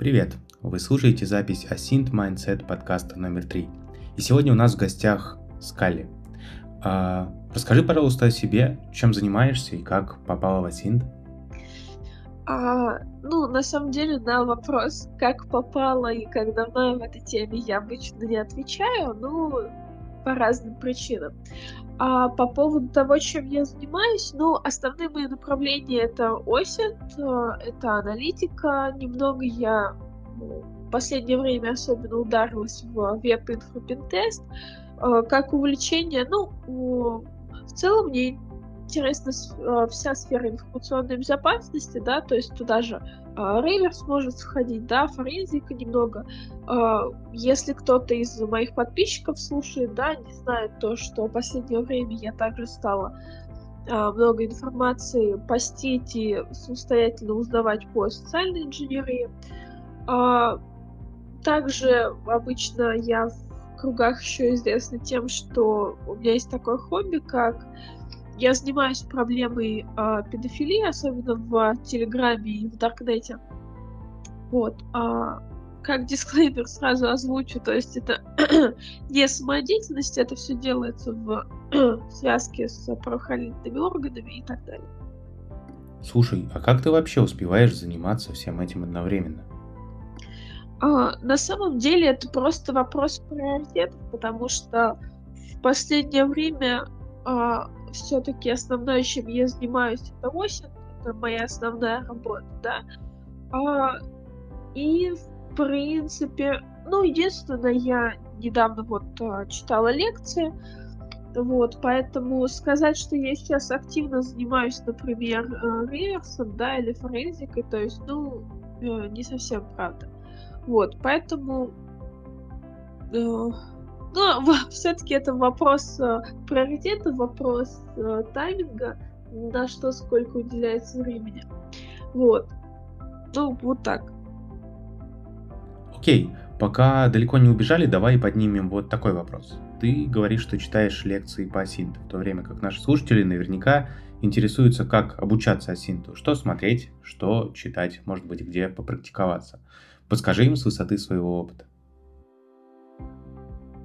Привет! Вы слушаете запись Asint Mindset подкаста номер 3. И сегодня у нас в гостях Скали. А, расскажи, пожалуйста, о себе, чем занимаешься и как попала в Asint. А, ну, на самом деле, на вопрос, как попала и как давно я в этой теме, я обычно не отвечаю, ну, по разным причинам. А по поводу того, чем я занимаюсь, ну, основные мои направления это осень, это аналитика, немного я ну, в последнее время особенно ударилась в веб-инфопентест, э, как увлечение, ну, в целом мне интересна э, вся сфера информационной безопасности, да, то есть туда же э, реверс может входить, да, форензика немного. Э, если кто-то из моих подписчиков слушает, да, не знает то, что в последнее время я также стала много информации постить и самостоятельно узнавать по социальной инженерии. Также обычно я в кругах еще известна тем, что у меня есть такое хобби, как я занимаюсь проблемой э, педофилии, особенно в Телеграме и в Даркнете. Вот. А, как дисклеймер сразу озвучу, то есть это не самодеятельность, это все делается в связке с правоохранительными органами и так далее. Слушай, а как ты вообще успеваешь заниматься всем этим одновременно? А, на самом деле это просто вопрос приоритетов, потому что в последнее время а, все-таки основное, чем я занимаюсь, это осень, это моя основная работа, да. А, и, в принципе, ну, единственное, я недавно вот а, читала лекции, вот, поэтому сказать, что я сейчас активно занимаюсь, например, э, реверсом, да, или форензикой, то есть, ну, э, не совсем правда. Вот, поэтому э, но ну, все-таки это вопрос э, приоритета, вопрос э, тайминга, на что сколько уделяется времени. Вот. Ну, вот так. Окей, пока далеко не убежали, давай поднимем вот такой вопрос. Ты говоришь, что читаешь лекции по асинту, в то время как наши слушатели наверняка интересуются, как обучаться асинту, что смотреть, что читать, может быть, где попрактиковаться. Подскажи им с высоты своего опыта.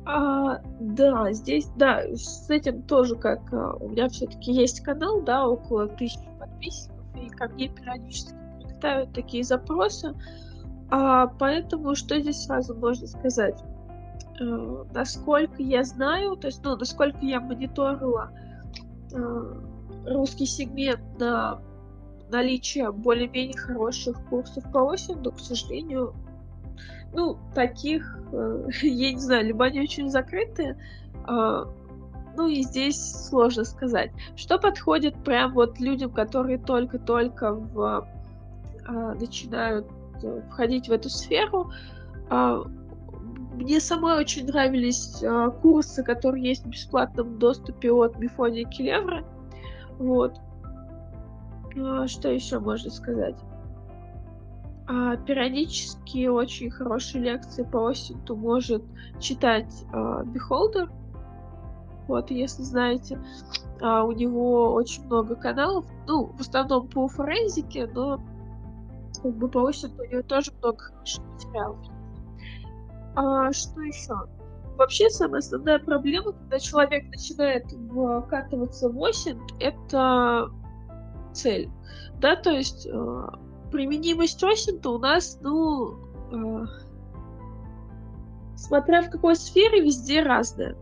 А, да, здесь, да, с этим тоже как а, у меня все-таки есть канал, да, около тысячи подписчиков, и ко мне периодически прилетают такие запросы. А, поэтому что здесь сразу можно сказать? А, насколько я знаю, то есть, ну, насколько я мониторила а, русский сегмент на наличие более-менее хороших курсов по осень, но, к сожалению, ну, таких, э, я не знаю, либо они очень закрытые, э, ну и здесь сложно сказать. Что подходит прям вот людям, которые только-только в, э, начинают э, входить в эту сферу? Э, мне самой очень нравились курсы, которые есть в бесплатном доступе от Мефодия Келевра. Вот. Что еще можно сказать? А, периодически очень хорошие лекции по Осинту может читать а, Beholder. Вот, если знаете, а, у него очень много каналов, ну, в основном по форензике, но как бы по Осинту у него тоже много хороших материалов. А, что еще? Вообще, самая основная проблема, когда человек начинает вкатываться в осень, это цель. Да, то есть а, применимость осень-то у нас, ну, э, смотря в какой сфере, везде разная.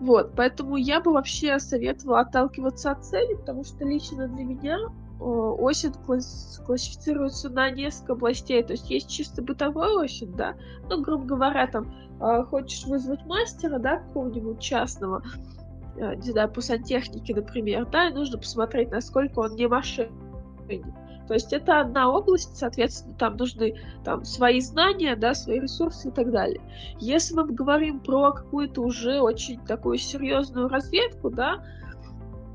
Вот, поэтому я бы вообще советовала отталкиваться от цели, потому что лично для меня э, осень класс- классифицируется на несколько областей. То есть есть чисто бытовой осень, да, ну, грубо говоря, там, э, хочешь вызвать мастера, да, какого-нибудь частного, э, не знаю, по сантехнике, например, да, и нужно посмотреть, насколько он не мошенник то есть это одна область, соответственно, там нужны там, свои знания, да, свои ресурсы и так далее. Если мы говорим про какую-то уже очень такую серьезную разведку, да,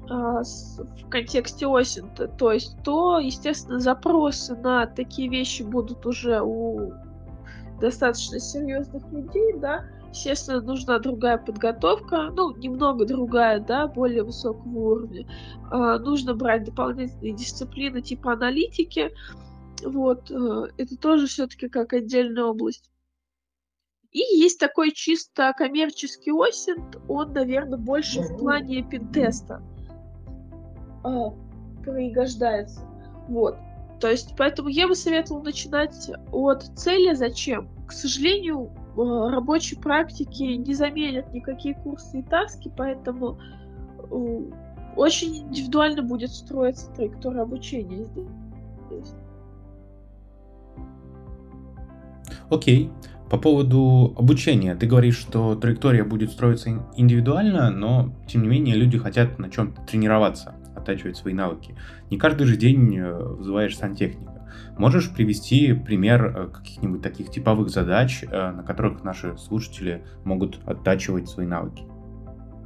а, в контексте осень, то, то есть, то, естественно, запросы на такие вещи будут уже у достаточно серьезных людей, да, Естественно, нужна другая подготовка, ну, немного другая, да, более высокого уровня. Э, нужно брать дополнительные дисциплины типа аналитики, Вот, э, это тоже все-таки как отдельная область. И есть такой чисто коммерческий осинт, он, наверное, больше в плане пентеста э, пригождается. Вот. То есть, поэтому я бы советовала начинать от цели. Зачем? К сожалению, рабочей практики не заменят никакие курсы и таски, поэтому э, очень индивидуально будет строиться траектория обучения здесь. Окей. По поводу обучения, ты говоришь, что траектория будет строиться индивидуально, но тем не менее люди хотят на чем-то тренироваться, оттачивать свои навыки. Не каждый же день э, вызываешь сантехника. Можешь привести пример э, каких-нибудь таких типовых задач, э, на которых наши слушатели могут оттачивать свои навыки?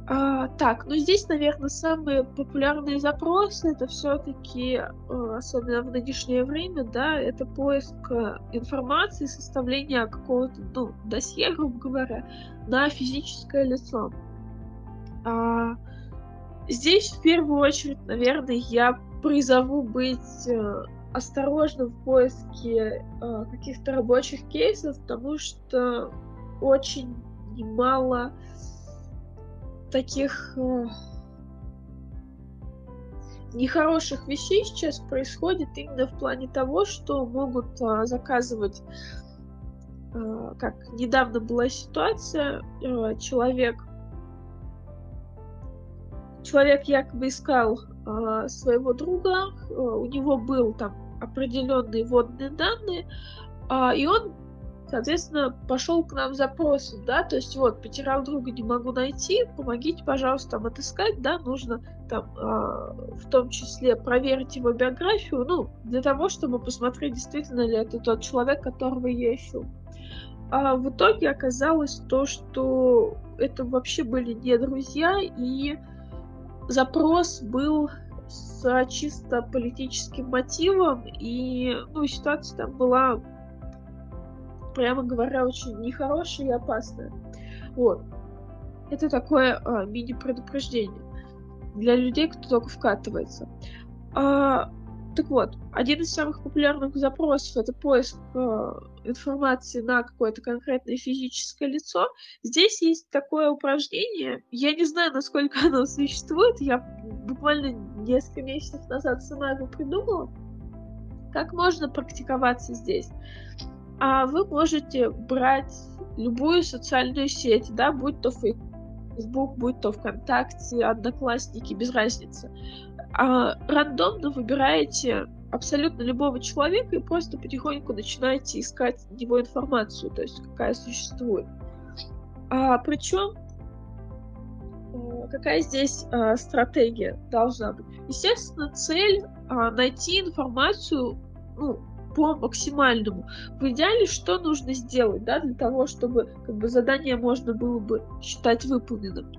А, так, ну здесь, наверное, самые популярные запросы это все-таки, э, особенно в нынешнее время, да, это поиск информации, составление какого-то, ну, досье, грубо говоря, на физическое лицо. А, здесь в первую очередь, наверное, я призову быть осторожным в поиске э, каких-то рабочих кейсов, потому что очень немало таких э, нехороших вещей сейчас происходит именно в плане того, что могут э, заказывать, э, как недавно была ситуация, э, человек человек якобы искал э, своего друга, э, у него был там определенные водные данные, э, и он соответственно, пошел к нам запрос, да, то есть вот, потерял друга, не могу найти, помогите, пожалуйста, там отыскать, да, нужно там э, в том числе проверить его биографию, ну, для того, чтобы посмотреть, действительно ли это тот человек, которого я ищу. А в итоге оказалось то, что это вообще были не друзья, и запрос был с чисто политическим мотивом, и, ну, ситуация там была прямо говоря, очень нехорошее и опасное. Вот. Это такое а, мини-предупреждение для людей, кто только вкатывается. А, так вот, один из самых популярных запросов это поиск э, информации на какое-то конкретное физическое лицо. Здесь есть такое упражнение. Я не знаю, насколько оно существует. Я буквально несколько месяцев назад сама его придумала. Как можно практиковаться здесь? а вы можете брать любую социальную сеть, да, будь то Facebook, будь то ВКонтакте, Одноклассники, без разницы. А, рандомно выбираете абсолютно любого человека и просто потихоньку начинаете искать его информацию, то есть какая существует. А, причем э, какая здесь а, стратегия должна быть? Естественно, цель а, найти информацию ну, по максимальному. В идеале что нужно сделать, да, для того, чтобы как бы задание можно было бы считать выполненным?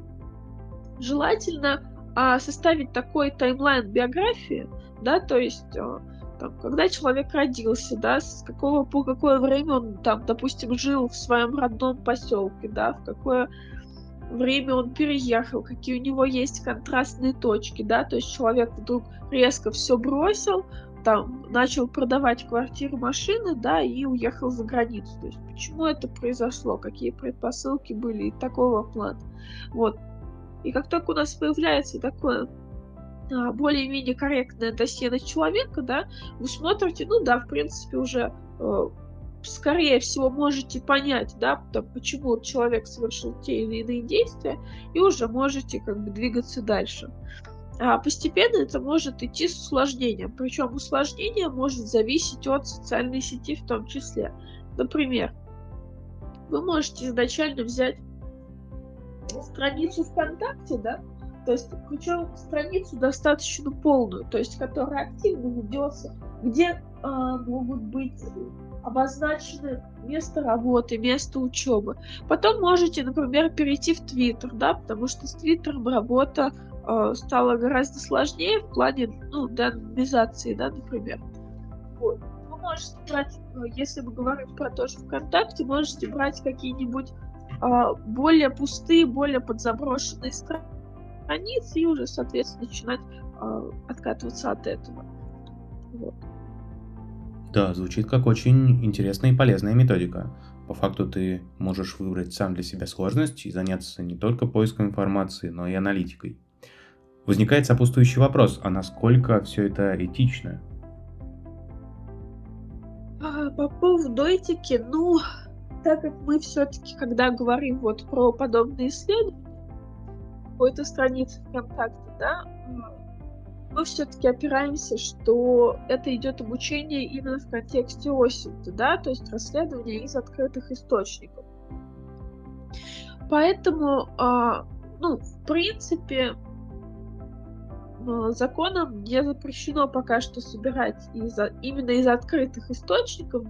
Желательно а, составить такой таймлайн биографии, да, то есть а, там, когда человек родился, да, с какого по какое время он там, допустим, жил в своем родном поселке, да, в какое время он переехал, какие у него есть контрастные точки, да, то есть человек вдруг резко все бросил, там начал продавать квартиру, машины, да, и уехал за границу. То есть почему это произошло, какие предпосылки были и такого плана. Вот. И как только у нас появляется такое а, более-менее корректное досье на человека, да, вы смотрите, ну да, в принципе, уже э, скорее всего можете понять, да, там, почему человек совершил те или иные действия, и уже можете как бы двигаться дальше. А постепенно это может идти с усложнением. Причем усложнение может зависеть от социальной сети в том числе. Например, вы можете изначально взять страницу ВКонтакте, да, то есть, причем страницу достаточно полную, то есть, которая активно ведется, где э, могут быть обозначены место работы, место учебы. Потом можете, например, перейти в Твиттер, да, потому что с Твиттером работа э, стало гораздо сложнее в плане, ну, даномизации, да, например. Вот. Вы можете брать, если мы говорим про то же ВКонтакте, можете брать какие-нибудь более пустые, более подзаброшенные страницы и уже, соответственно, начинать э, откатываться от этого. Вот. Да, звучит как очень интересная и полезная методика. По факту ты можешь выбрать сам для себя сложность и заняться не только поиском информации, но и аналитикой. Возникает сопутствующий вопрос, а насколько все это этично? А, по поводу этики, ну, так как мы все-таки, когда говорим вот про подобные исследования, какой-то странице ВКонтакте, да, мы все-таки опираемся, что это идет обучение именно в контексте осинта, да, то есть расследование из открытых источников. Поэтому, а, ну, в принципе, законом не запрещено пока что собирать из, именно из открытых источников,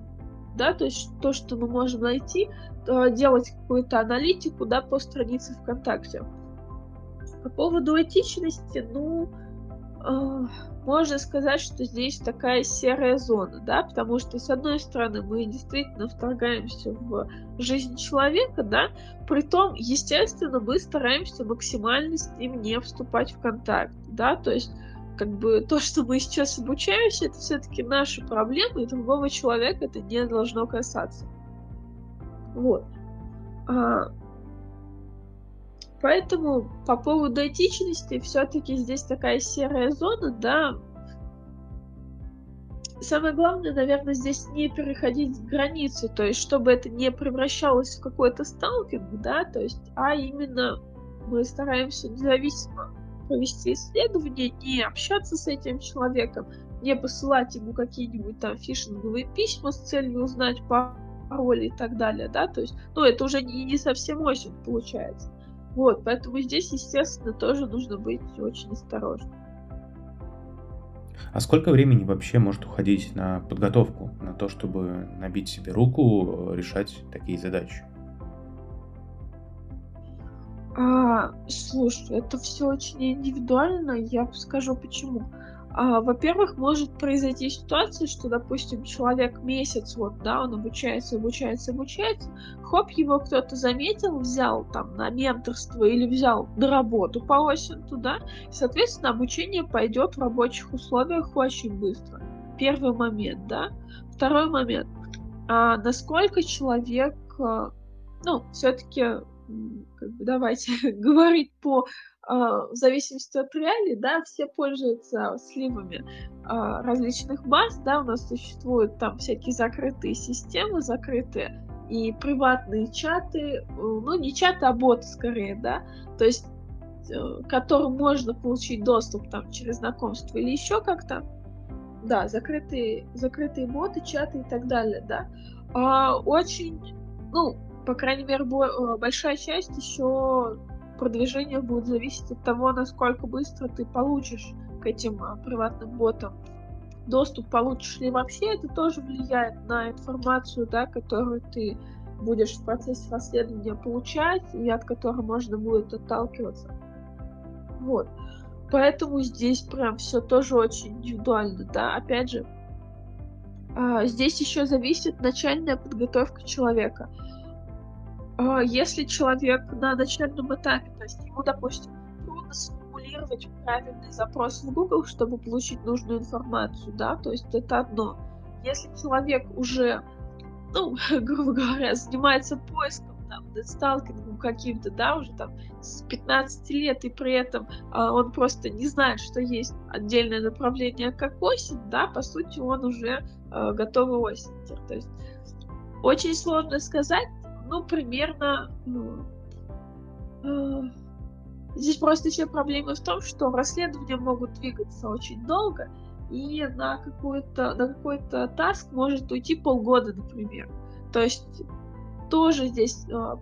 да, то есть то, что мы можем найти, делать какую-то аналитику, да, по странице ВКонтакте. По поводу этичности, ну, можно сказать, что здесь такая серая зона, да, потому что, с одной стороны, мы действительно вторгаемся в жизнь человека, да, при том, естественно, мы стараемся максимально с ним не вступать в контакт, да, то есть как бы то, что мы сейчас обучаемся, это все-таки наши проблемы, и другого человека это не должно касаться. Вот. А, Поэтому по поводу этичности все-таки здесь такая серая зона, да. Самое главное, наверное, здесь не переходить границы, то есть чтобы это не превращалось в какой-то сталкинг, да, то есть, а именно мы стараемся независимо провести исследование, не общаться с этим человеком, не посылать ему какие-нибудь там фишинговые письма с целью узнать пароли и так далее, да, то есть, ну, это уже не, не совсем осень получается. Вот, поэтому здесь, естественно, тоже нужно быть очень осторожным. А сколько времени вообще может уходить на подготовку, на то, чтобы набить себе руку, решать такие задачи? А, слушай, это все очень индивидуально, я скажу почему. А, во-первых, может произойти ситуация, что, допустим, человек месяц, вот, да, он обучается, обучается, обучается, хоп, его кто-то заметил, взял там на менторство или взял на работу по осенью, да, и, соответственно, обучение пойдет в рабочих условиях очень быстро. Первый момент, да. Второй момент. А насколько человек, а, ну, все-таки, как бы, давайте говорить по а, в зависимости от реалий, да, все пользуются сливами а, различных баз, да, у нас существуют там всякие закрытые системы, закрытые и приватные чаты, ну, не чаты, а боты скорее, да, то есть э, к которым можно получить доступ там через знакомство или еще как-то, да, закрытые, закрытые боты, чаты и так далее, да, а, очень, ну, по крайней мере, э, большая часть еще продвижение будет зависеть от того, насколько быстро ты получишь к этим а, приватным ботам доступ, получишь ли вообще, это тоже влияет на информацию, да, которую ты будешь в процессе расследования получать и от которой можно будет отталкиваться. Вот. Поэтому здесь прям все тоже очень индивидуально, да. Опять же, а, здесь еще зависит начальная подготовка человека. А, если человек на начальном этапе, то есть ему, допустим, трудно сформулировать правильный запрос в Google, чтобы получить нужную информацию, да, то есть это одно. Если человек уже, ну, грубо говоря, занимается поиском, там, сталкингом каким-то, да, уже там с 15 лет, и при этом а, он просто не знает, что есть отдельное направление как осень, да, по сути, он уже а, готовый осеньтер. То есть очень сложно сказать, ну, примерно... Ну, э, здесь просто еще проблема в том, что расследования могут двигаться очень долго, и на, какой-то, на какой-то таск может уйти полгода, например. То есть тоже здесь э,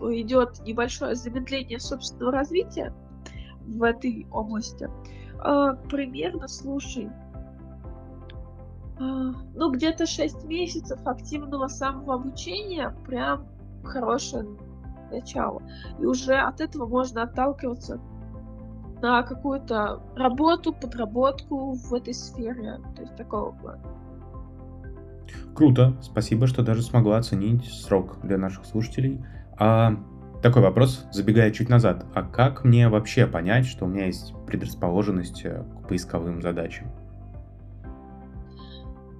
идет небольшое замедление собственного развития в этой области. Э, примерно, слушай, э, ну, где-то 6 месяцев активного самого обучения прям хорошее начало. И уже от этого можно отталкиваться на какую-то работу, подработку в этой сфере. То есть такого плана. Круто. Спасибо, что даже смогла оценить срок для наших слушателей. А такой вопрос, забегая чуть назад. А как мне вообще понять, что у меня есть предрасположенность к поисковым задачам?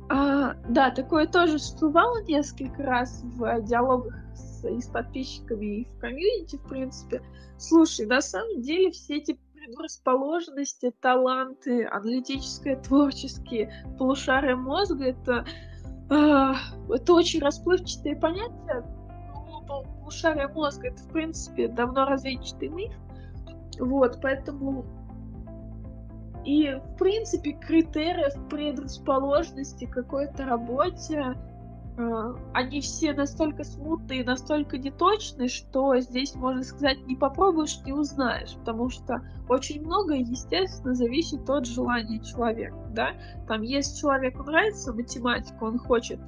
Да, такое тоже всплывало несколько раз в диалогах с, и с подписчиками, и в комьюнити, в принципе. Слушай, на самом деле все эти предрасположенности, таланты, аналитическое, творческие полушария мозга, это, э, это очень расплывчатые понятия. Полушария мозга это, в принципе, давно развенчатый миф. Вот, поэтому и, в принципе, критериев предрасположенности какой-то работе они все настолько смутные, настолько неточные, что здесь, можно сказать, не попробуешь, не узнаешь, потому что очень многое, естественно, зависит от желания человека, да. Там, если человеку нравится математика, он хочет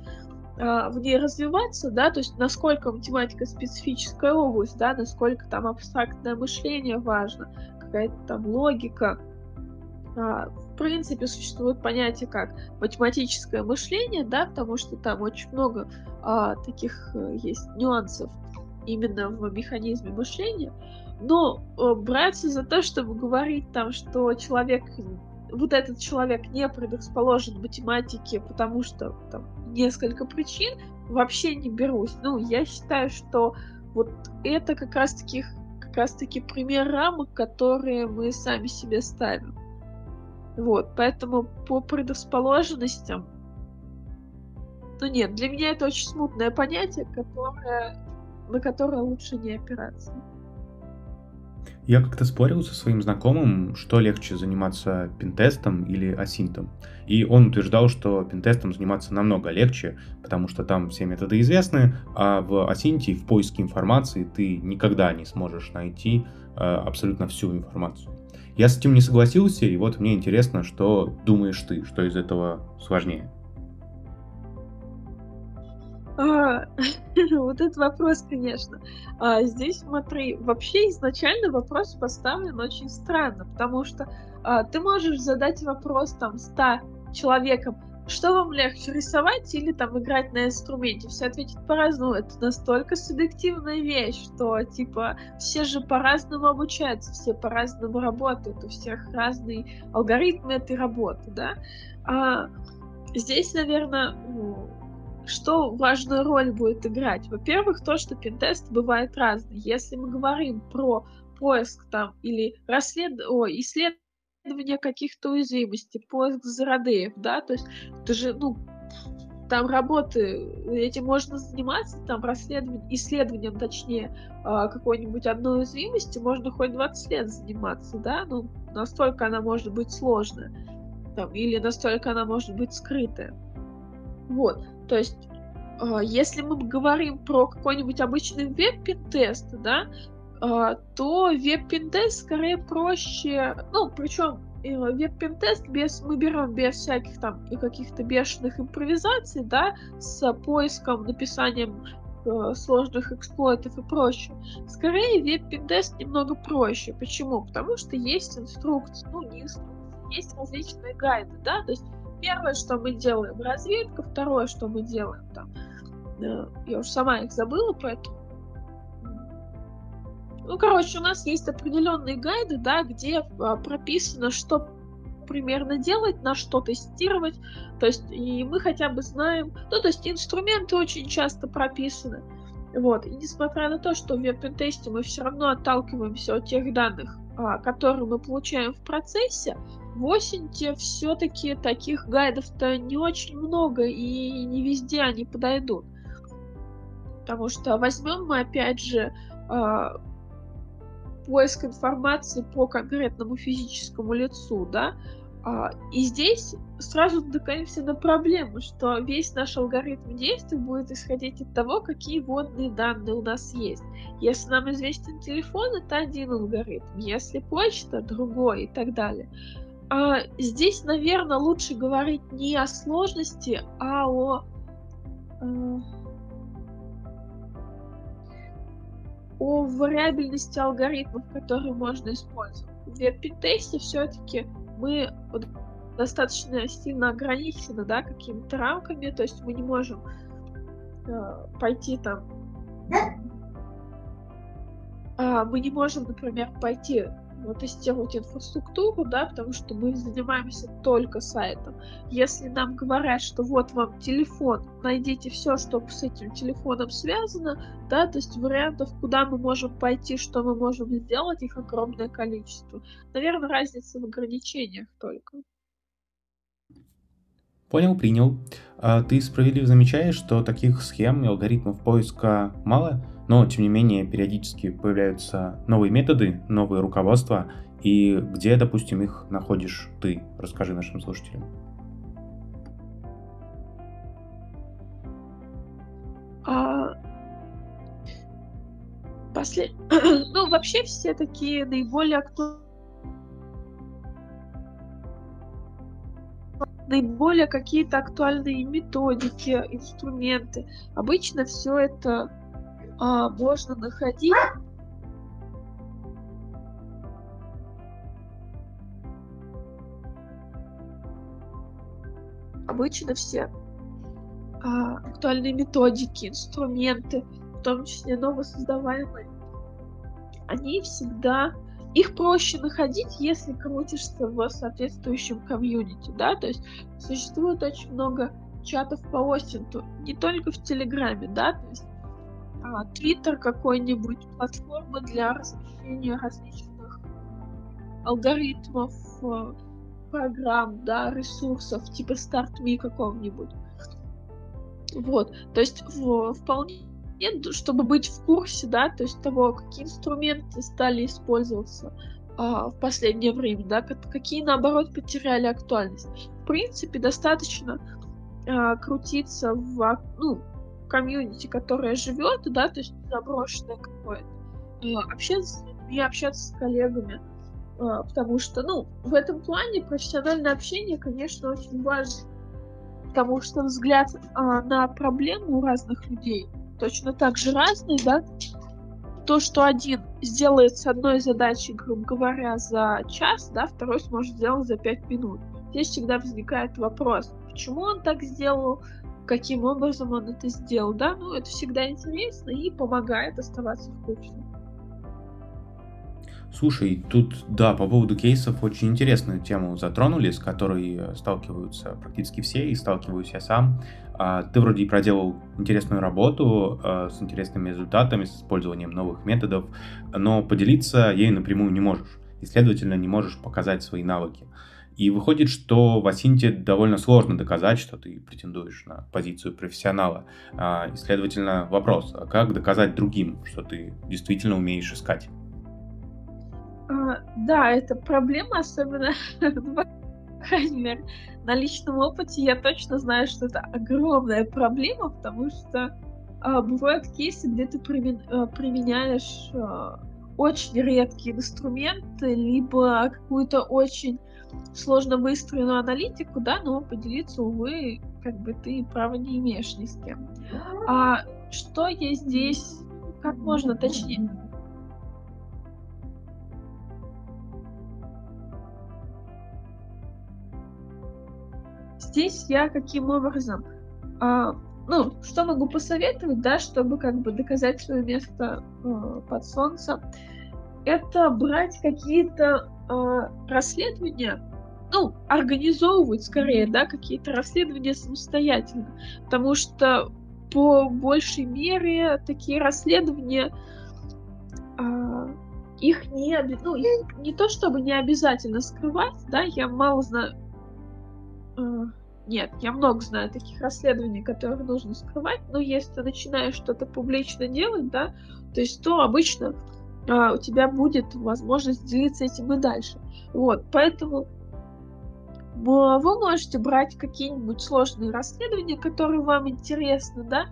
э, в ней развиваться, да, то есть насколько математика специфическая область, да, насколько там абстрактное мышление важно, какая-то там логика, а, принципе, существует понятие как математическое мышление, да, потому что там очень много а, таких а, есть нюансов именно в механизме мышления. Но а, браться за то, чтобы говорить там, что человек, вот этот человек не предрасположен математике, потому что там несколько причин, вообще не берусь. Ну, я считаю, что вот это как раз-таки как раз-таки пример рамок, которые мы сами себе ставим. Вот, поэтому по предрасположенностям, ну нет, для меня это очень смутное понятие, которое, на которое лучше не опираться. Я как-то спорил со своим знакомым, что легче заниматься пентестом или асинтом. И он утверждал, что пентестом заниматься намного легче, потому что там все методы известны, а в асинте в поиске информации ты никогда не сможешь найти э, абсолютно всю информацию. Я с этим не согласился, и вот мне интересно, что думаешь ты, что из этого сложнее? А, вот этот вопрос, конечно. А, здесь, смотри, вообще изначально вопрос поставлен очень странно, потому что а, ты можешь задать вопрос там 100 человекам, что вам легче, рисовать или там играть на инструменте? Все ответят по-разному. Это настолько субъективная вещь, что типа все же по-разному обучаются, все по-разному работают, у всех разные алгоритмы этой работы, да? А здесь, наверное, ну, что важную роль будет играть? Во-первых, то, что пентест бывает разный. Если мы говорим про поиск там или расслед... О, исследование исследование каких-то уязвимостей, поиск зародеев, да, то есть это же, ну, там работы, этим можно заниматься, там расследованием, исследованием, точнее, а, какой-нибудь одной уязвимости можно хоть 20 лет заниматься, да, ну, настолько она может быть сложная, там, или настолько она может быть скрытая. Вот, то есть а, если мы говорим про какой-нибудь обычный веб-тест, да, то веб-пинтест скорее проще, ну, причем э, веб-пинтест без, мы берем без всяких там и каких-то бешеных импровизаций, да, с поиском, написанием э, сложных эксплойтов и прочее. Скорее, веб-пинтест немного проще. Почему? Потому что есть инструкции, ну, не инструкции, есть различные гайды, да, то есть первое, что мы делаем, разведка, второе, что мы делаем, там, э, я уже сама их забыла, поэтому ну, короче, у нас есть определенные гайды, да, где а, прописано, что примерно делать, на что тестировать. То есть, и мы хотя бы знаем, ну, то есть инструменты очень часто прописаны. Вот. И несмотря на то, что в веб-тесте мы все равно отталкиваемся от тех данных, а, которые мы получаем в процессе, в Осенте все-таки таких гайдов-то не очень много, и не везде они подойдут. Потому что возьмем мы опять же а, поиск информации по конкретному физическому лицу, да, а, и здесь сразу натыкаемся на проблему, что весь наш алгоритм действий будет исходить от того, какие водные данные у нас есть. Если нам известен телефон, это один алгоритм, если почта, другой и так далее. А здесь, наверное, лучше говорить не о сложности, а о о вариабельности алгоритмов, которые можно использовать. В веб-пентесте все-таки мы достаточно сильно ограничены, да, какими-то рамками, то есть мы не можем э, пойти там, э, мы не можем, например, пойти тестировать инфраструктуру, да, потому что мы занимаемся только сайтом. Если нам говорят, что вот вам телефон, найдите все, что с этим телефоном связано, да, то есть вариантов, куда мы можем пойти, что мы можем сделать, их огромное количество. Наверное, разница в ограничениях только. Понял, принял. А ты справедливо замечаешь, что таких схем и алгоритмов поиска мало, но тем не менее периодически появляются новые методы, новые руководства, и где, допустим, их находишь ты? Расскажи нашим слушателям. А... После... ну, вообще все такие наиболее актуальные наиболее какие-то актуальные методики, инструменты. Обычно все это а, можно находить. Обычно все а, актуальные методики, инструменты, в том числе новосоздаваемые, они всегда их проще находить, если крутишься в соответствующем комьюнити, да, то есть существует очень много чатов по Остинту, не только в Телеграме, да, то есть Твиттер какой-нибудь, платформа для размещения различных алгоритмов, э, программ, да, ресурсов, типа StartMe какого-нибудь. Вот, то есть в, вполне чтобы быть в курсе, да, то есть того, какие инструменты стали использоваться а, в последнее время, да, какие, наоборот, потеряли актуальность. В принципе, достаточно а, крутиться в, ну, комьюнити, которое живет, да, то есть заброшенное какое-то, а, общаться людьми, общаться с коллегами, а, потому что, ну, в этом плане профессиональное общение, конечно, очень важно, потому что взгляд а, на проблему у разных людей – точно так же разные, да, то, что один сделает с одной задачей, грубо говоря, за час, да, второй сможет сделать за пять минут. Здесь всегда возникает вопрос, почему он так сделал, каким образом он это сделал, да, ну, это всегда интересно и помогает оставаться в курсе. Слушай, тут, да, по поводу кейсов очень интересную тему затронули, с которой э, сталкиваются практически все, и сталкиваюсь я сам. А, ты вроде и проделал интересную работу э, с интересными результатами, с использованием новых методов, но поделиться ею напрямую не можешь, и, следовательно, не можешь показать свои навыки. И выходит, что в Асинте довольно сложно доказать, что ты претендуешь на позицию профессионала. А, и, следовательно, вопрос, а как доказать другим, что ты действительно умеешь искать? А, да, это проблема, особенно, крайней на личном опыте я точно знаю, что это огромная проблема, потому что а, бывают кейсы, где ты примен, применяешь а, очень редкие инструменты, либо какую-то очень сложно выстроенную аналитику, да, но поделиться, увы, как бы ты права не имеешь ни с кем. А что я здесь, как можно точнее, здесь я каким образом? А, ну, что могу посоветовать, да, чтобы как бы доказать свое место э, под солнцем, это брать какие-то расследования, ну, организовывать скорее, да, какие-то расследования самостоятельно, потому что по большей мере такие расследования э, их не, ну, их не то чтобы не обязательно скрывать, да, я мало знаю, э, нет, я много знаю таких расследований, которые нужно скрывать, но если ты начинаешь что-то публично делать, да, то есть то обычно у тебя будет возможность делиться этим и дальше. Вот, поэтому вы можете брать какие-нибудь сложные расследования, которые вам интересны, да,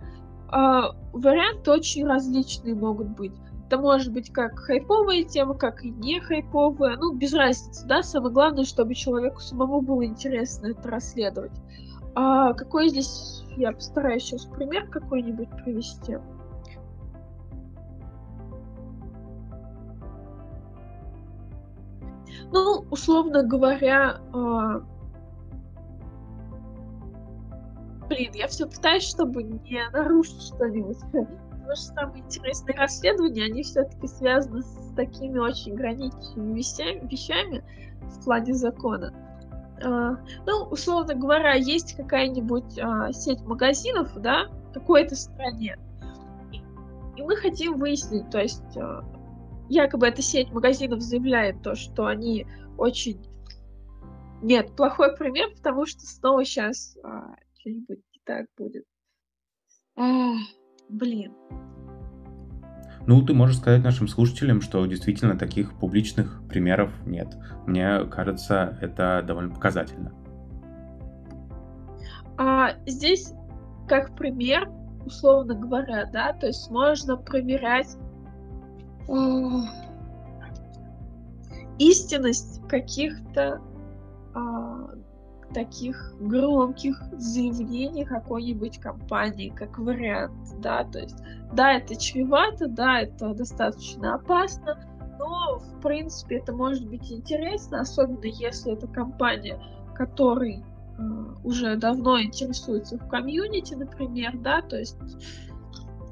а, варианты очень различные могут быть. Это может быть как хайповая тема, как и не хайповая. Ну, без разницы, да. Самое главное, чтобы человеку самому было интересно это расследовать. А какой здесь... Я постараюсь сейчас пример какой-нибудь привести. Ну, условно говоря, э... блин, я все пытаюсь, чтобы не нарушить что-нибудь. потому что самые интересные расследования, они все-таки связаны с такими очень граничными вещами, вещами в плане закона. Uh, ну, условно говоря, есть какая-нибудь uh, сеть магазинов, да, в какой-то стране, и мы хотим выяснить, то есть uh, якобы эта сеть магазинов заявляет то, что они очень... Нет, плохой пример, потому что снова сейчас а, что-нибудь не так будет. А, блин. Ну, ты можешь сказать нашим слушателям, что действительно таких публичных примеров нет. Мне кажется, это довольно показательно. А, здесь как пример, условно говоря, да, то есть можно проверять истинность каких-то а, таких громких заявлений какой-нибудь компании, как вариант, да, то есть, да, это чревато, да, это достаточно опасно, но, в принципе, это может быть интересно, особенно если это компания, которой э, уже давно интересуется в комьюнити, например, да, то есть,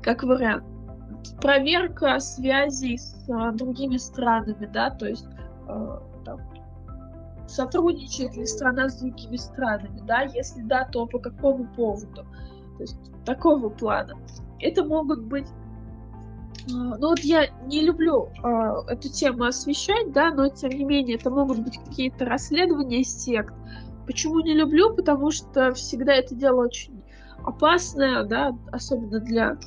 как вариант проверка связей с а, другими странами, да, то есть а, там, сотрудничает ли страна с другими странами, да, если да, то по какому поводу, то есть такого плана. Это могут быть а, ну вот я не люблю э, эту тему освещать, да, но тем не менее это могут быть какие-то расследования сект. Почему не люблю? Потому что всегда это дело очень опасное, да, особенно для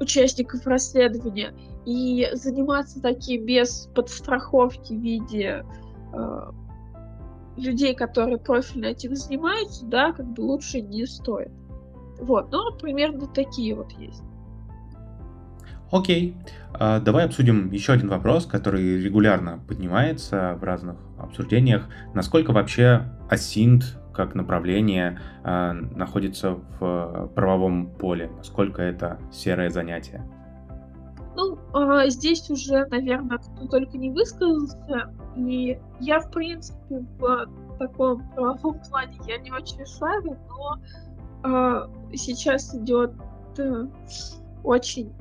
участников расследования. И заниматься таким без подстраховки в виде э, людей, которые профильно этим занимаются, да, как бы лучше не стоит. Вот, но примерно такие вот есть. Окей, а, давай обсудим еще один вопрос, который регулярно поднимается в разных обсуждениях. Насколько вообще асинт как направление э, находится в правовом поле? Насколько это серое занятие? Ну, э, здесь уже, наверное, кто только не высказался. И я, в принципе, в таком правовом плане я не очень шарю, но э, сейчас идет э, очень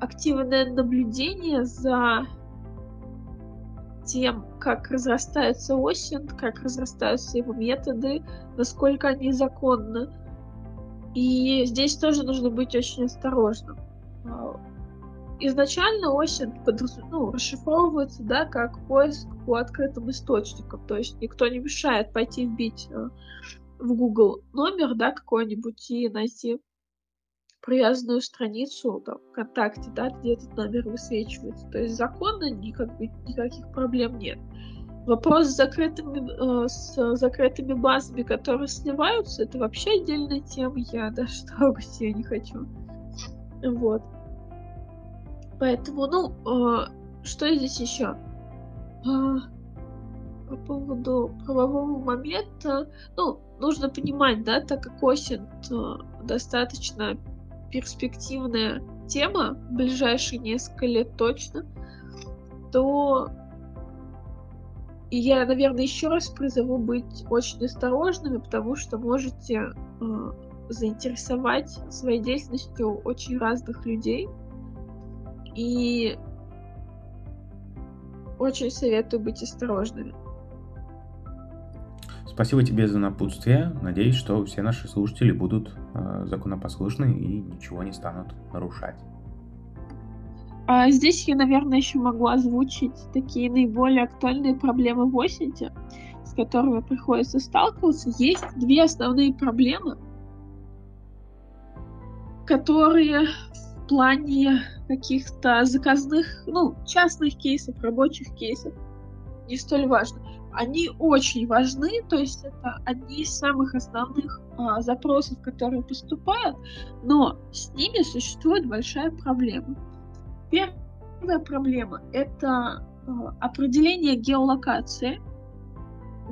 активное наблюдение за тем, как разрастается осень, как разрастаются его методы, насколько они законны. И здесь тоже нужно быть очень осторожным. А, изначально осень подраз... ну, расшифровывается да, как поиск по открытым источникам. То есть никто не мешает пойти вбить а, в Google номер да, какой-нибудь и найти привязанную страницу там, ВКонтакте, да, где этот номер высвечивается. То есть законно никак, никаких проблем нет. Вопрос с закрытыми, э, с закрытыми базами, которые сливаются, это вообще отдельная тема, я даже трогать ее не хочу. Вот. Поэтому, ну, э, что здесь еще? Э, по поводу правового момента, ну, нужно понимать, да, так как осень достаточно перспективная тема, в ближайшие несколько лет точно, то я, наверное, еще раз призову быть очень осторожными, потому что можете э, заинтересовать своей деятельностью очень разных людей. И очень советую быть осторожными. Спасибо тебе за напутствие. Надеюсь, что все наши слушатели будут э, законопослушны и ничего не станут нарушать. А здесь я, наверное, еще могу озвучить такие наиболее актуальные проблемы в осени, с которыми приходится сталкиваться. Есть две основные проблемы, которые в плане каких-то заказных, ну, частных кейсов, рабочих кейсов не столь важны они очень важны, то есть это одни из самых основных а, запросов, которые поступают, но с ними существует большая проблема. Первая проблема — это а, определение геолокации.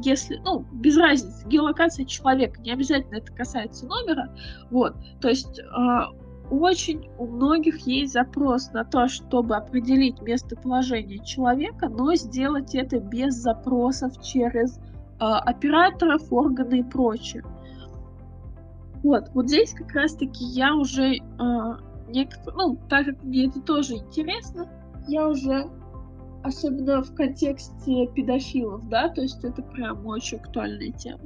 Если, ну, без разницы, геолокация человека, не обязательно это касается номера, вот, то есть а, очень у многих есть запрос на то, чтобы определить местоположение человека, но сделать это без запросов через э, операторов, органы и прочее. Вот, вот здесь как раз-таки я уже э, некоторые, ну, так как мне это тоже интересно, я уже, особенно в контексте педофилов, да, то есть это прям очень актуальная тема.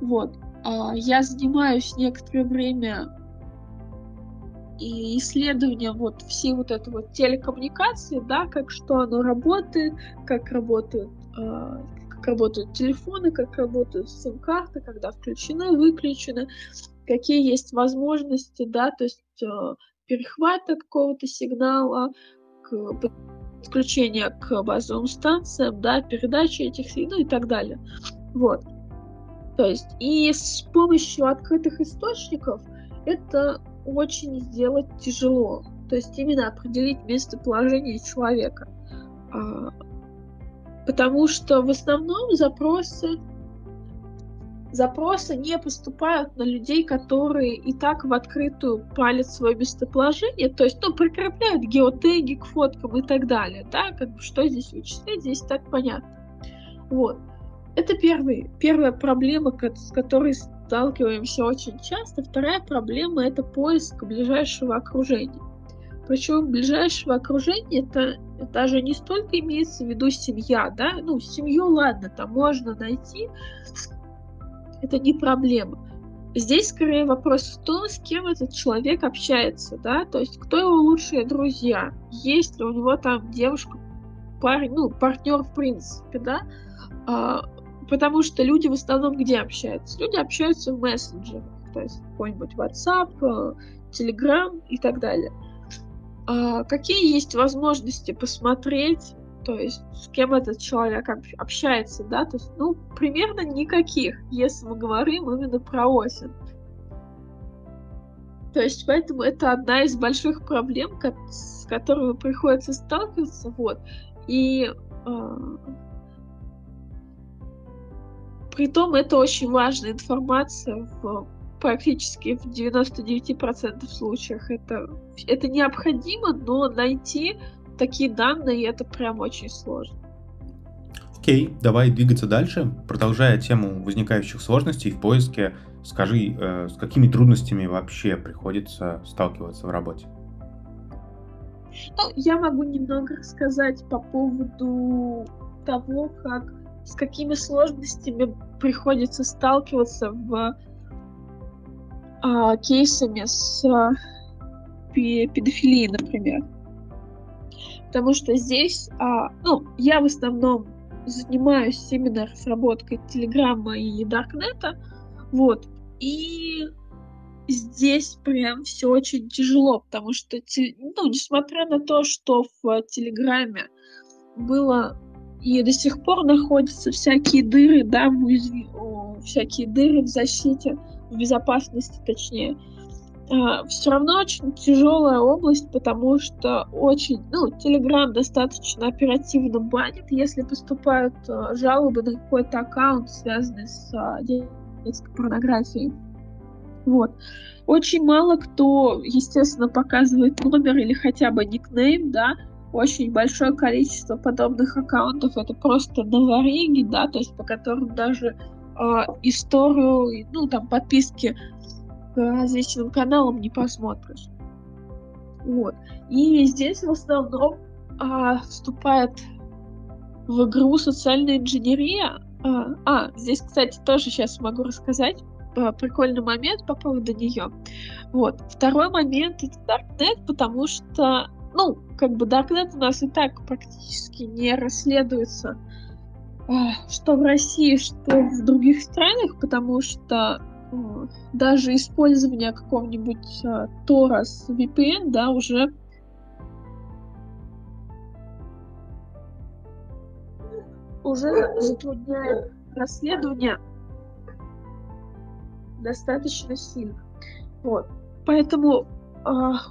Вот. А, я занимаюсь некоторое время и исследованием вот всей вот этой вот телекоммуникации, да, как что оно работает, как работают, э, как работают телефоны, как работают сим-карты, когда включены, выключены, какие есть возможности, да, то есть э, перехвата какого-то сигнала, к подключения к базовым станциям, да, передачи этих, ну и так далее. Вот. То есть, и с помощью открытых источников это очень сделать тяжело. То есть именно определить местоположение человека. А, потому что в основном запросы запросы не поступают на людей, которые и так в открытую палят свое местоположение, то есть, ну, прикрепляют геотеги к фоткам и так далее, да, как бы что здесь вычислять, здесь так понятно. Вот. Это первый, первая проблема, с которой сталкиваемся очень часто. Вторая проблема — это поиск ближайшего окружения. Причем ближайшего окружения это даже не столько имеется в виду семья, да, ну, семью, ладно, там можно найти, это не проблема. Здесь скорее вопрос в том, с кем этот человек общается, да, то есть кто его лучшие друзья, есть ли у него там девушка, парень, ну, партнер в принципе, да, а, Потому что люди в основном где общаются? Люди общаются в мессенджерах, то есть какой-нибудь WhatsApp, э, Telegram и так далее. А какие есть возможности посмотреть, то есть с кем этот человек общается, да, то есть, ну, примерно никаких, если мы говорим именно про осень. То есть, поэтому это одна из больших проблем, с которыми приходится сталкиваться, вот. И э, Притом это очень важная информация в практически в 99% случаях. Это, это необходимо, но найти такие данные это прям очень сложно. Окей, давай двигаться дальше. Продолжая тему возникающих сложностей в поиске, скажи, э, с какими трудностями вообще приходится сталкиваться в работе? Ну, я могу немного рассказать по поводу того, как с какими сложностями приходится сталкиваться в а, кейсами с а, педофилией, например. Потому что здесь, а, ну, я в основном занимаюсь именно разработкой Телеграма и Даркнета, вот, и здесь прям все очень тяжело, потому что, ну, несмотря на то, что в Телеграме было и до сих пор находятся всякие дыры, да, в всякие дыры в защите, в безопасности, точнее. А, все равно очень тяжелая область, потому что очень, ну, Telegram достаточно оперативно банит, если поступают а, жалобы на какой-то аккаунт, связанный с а, детской порнографией. Вот. Очень мало кто, естественно, показывает номер или хотя бы никнейм, да, очень большое количество подобных аккаунтов. Это просто новориги, да, то есть по которым даже э, историю, ну, там, подписки к различным каналам не посмотришь. Вот. И здесь в основном а, вступает в игру социальная инженерия. А, а, здесь, кстати, тоже сейчас могу рассказать прикольный момент по поводу нее. Вот. Второй момент это Darknet, потому что ну, как бы Darknet у нас и так практически не расследуется, что в России, что в других странах, потому что даже использование какого-нибудь Тора с VPN, да, уже уже затрудняет расследование достаточно сильно. Вот. Поэтому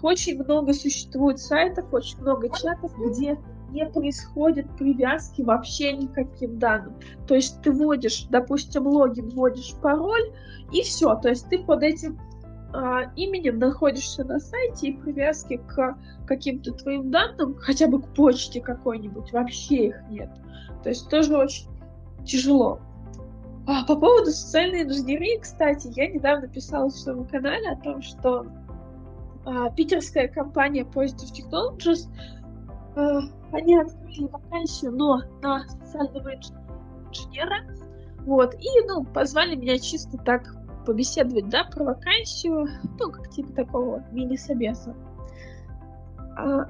очень много существует сайтов, очень много чатов, где не происходит привязки вообще никаким данным. То есть ты вводишь, допустим, логин, вводишь пароль, и все. То есть ты под этим э, именем находишься на сайте, и привязки к каким-то твоим данным, хотя бы к почте какой-нибудь, вообще их нет. То есть тоже очень тяжело. А, по поводу социальной инженерии, кстати, я недавно писала в своем канале о том, что питерская компания Positive Technologies, а, они открыли вакансию, но на социального инженера, вот, и, ну, позвали меня чисто так побеседовать, да, про вакансию, ну, как типа такого мини-собеса. А,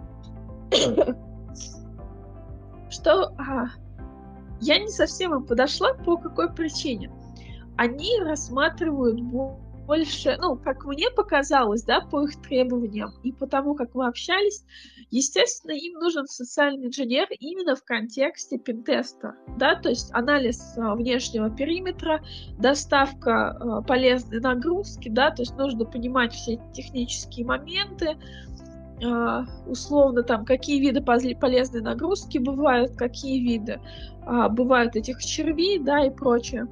что а, я не совсем им подошла, по какой причине. Они рассматривают больше, ну, как мне показалось, да, по их требованиям и по тому, как мы общались, естественно, им нужен социальный инженер именно в контексте пентеста, да, то есть анализ а, внешнего периметра, доставка а, полезной нагрузки, да, то есть нужно понимать все технические моменты, а, условно там, какие виды полезной нагрузки бывают, какие виды а, бывают этих червей, да, и прочее.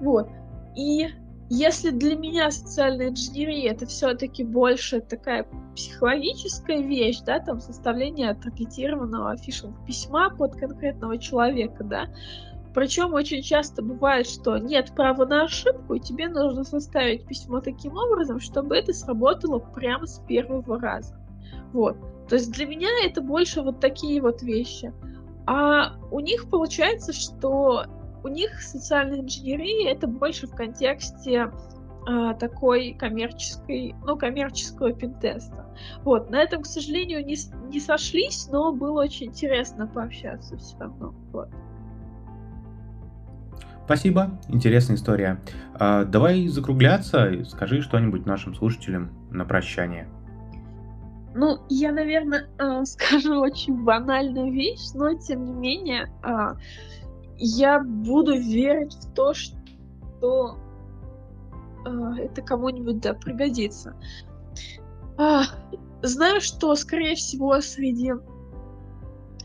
Вот. И если для меня социальная инженерия это все-таки больше такая психологическая вещь, да, там составление таргетированного фишинг письма под конкретного человека, да, причем очень часто бывает, что нет права на ошибку, и тебе нужно составить письмо таким образом, чтобы это сработало прямо с первого раза. Вот. То есть для меня это больше вот такие вот вещи. А у них получается, что у них социальная инженерия это больше в контексте э, такой коммерческой, ну, коммерческого пентеста. Вот, на этом, к сожалению, не, не сошлись, но было очень интересно пообщаться все равно. Вот. Спасибо, интересная история. А, давай закругляться, скажи что-нибудь нашим слушателям на прощание. Ну, я, наверное, э, скажу очень банальную вещь, но тем не менее, э, я буду верить в то, что э, это кому-нибудь да пригодится. А, знаю, что, скорее всего, среди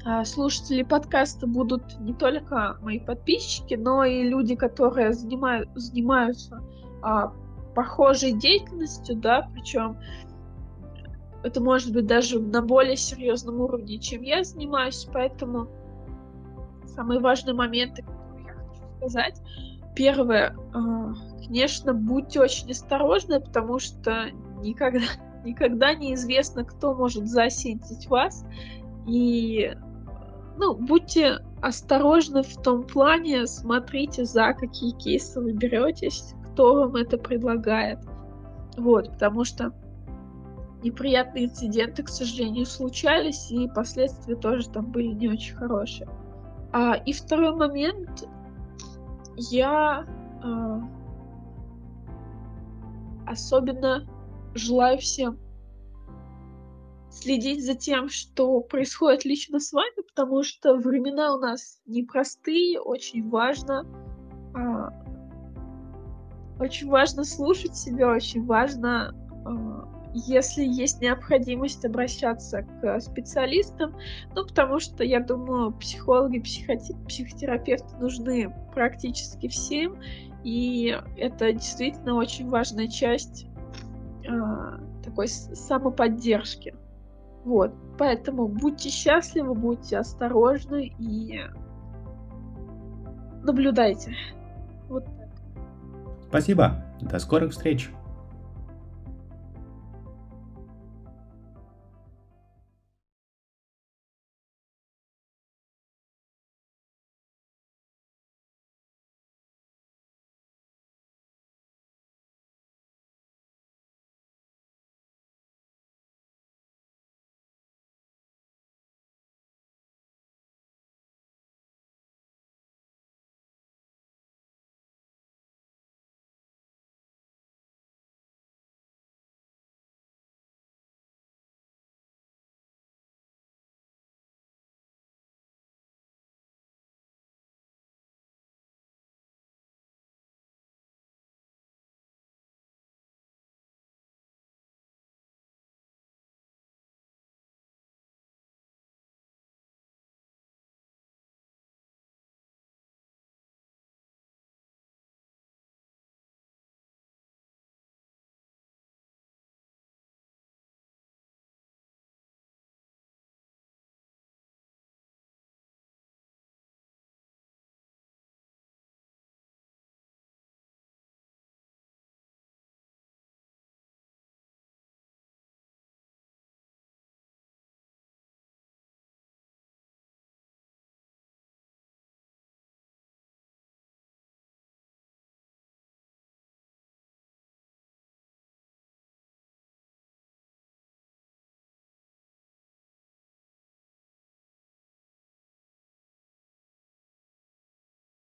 а, слушатели подкаста будут не только мои подписчики, но и люди, которые занимают, занимаются а, похожей деятельностью, да, причем это может быть даже на более серьезном уровне, чем я занимаюсь, поэтому самые важные моменты, которые я хочу сказать. Первое, а, конечно, будьте очень осторожны, потому что никогда, никогда неизвестно, кто может засентить вас. И ну, будьте осторожны в том плане, смотрите, за какие кейсы вы беретесь, кто вам это предлагает. Вот, потому что неприятные инциденты, к сожалению, случались, и последствия тоже там были не очень хорошие. А, и второй момент, я а, особенно желаю всем следить за тем, что происходит лично с вами, потому что времена у нас непростые, очень важно, а, очень важно слушать себя, очень важно, а, если есть необходимость обращаться к специалистам, ну, потому что, я думаю, психологи, психоти- психотерапевты нужны практически всем, и это действительно очень важная часть а, такой самоподдержки. Вот, поэтому будьте счастливы, будьте осторожны и наблюдайте. Вот так. Спасибо. До скорых встреч.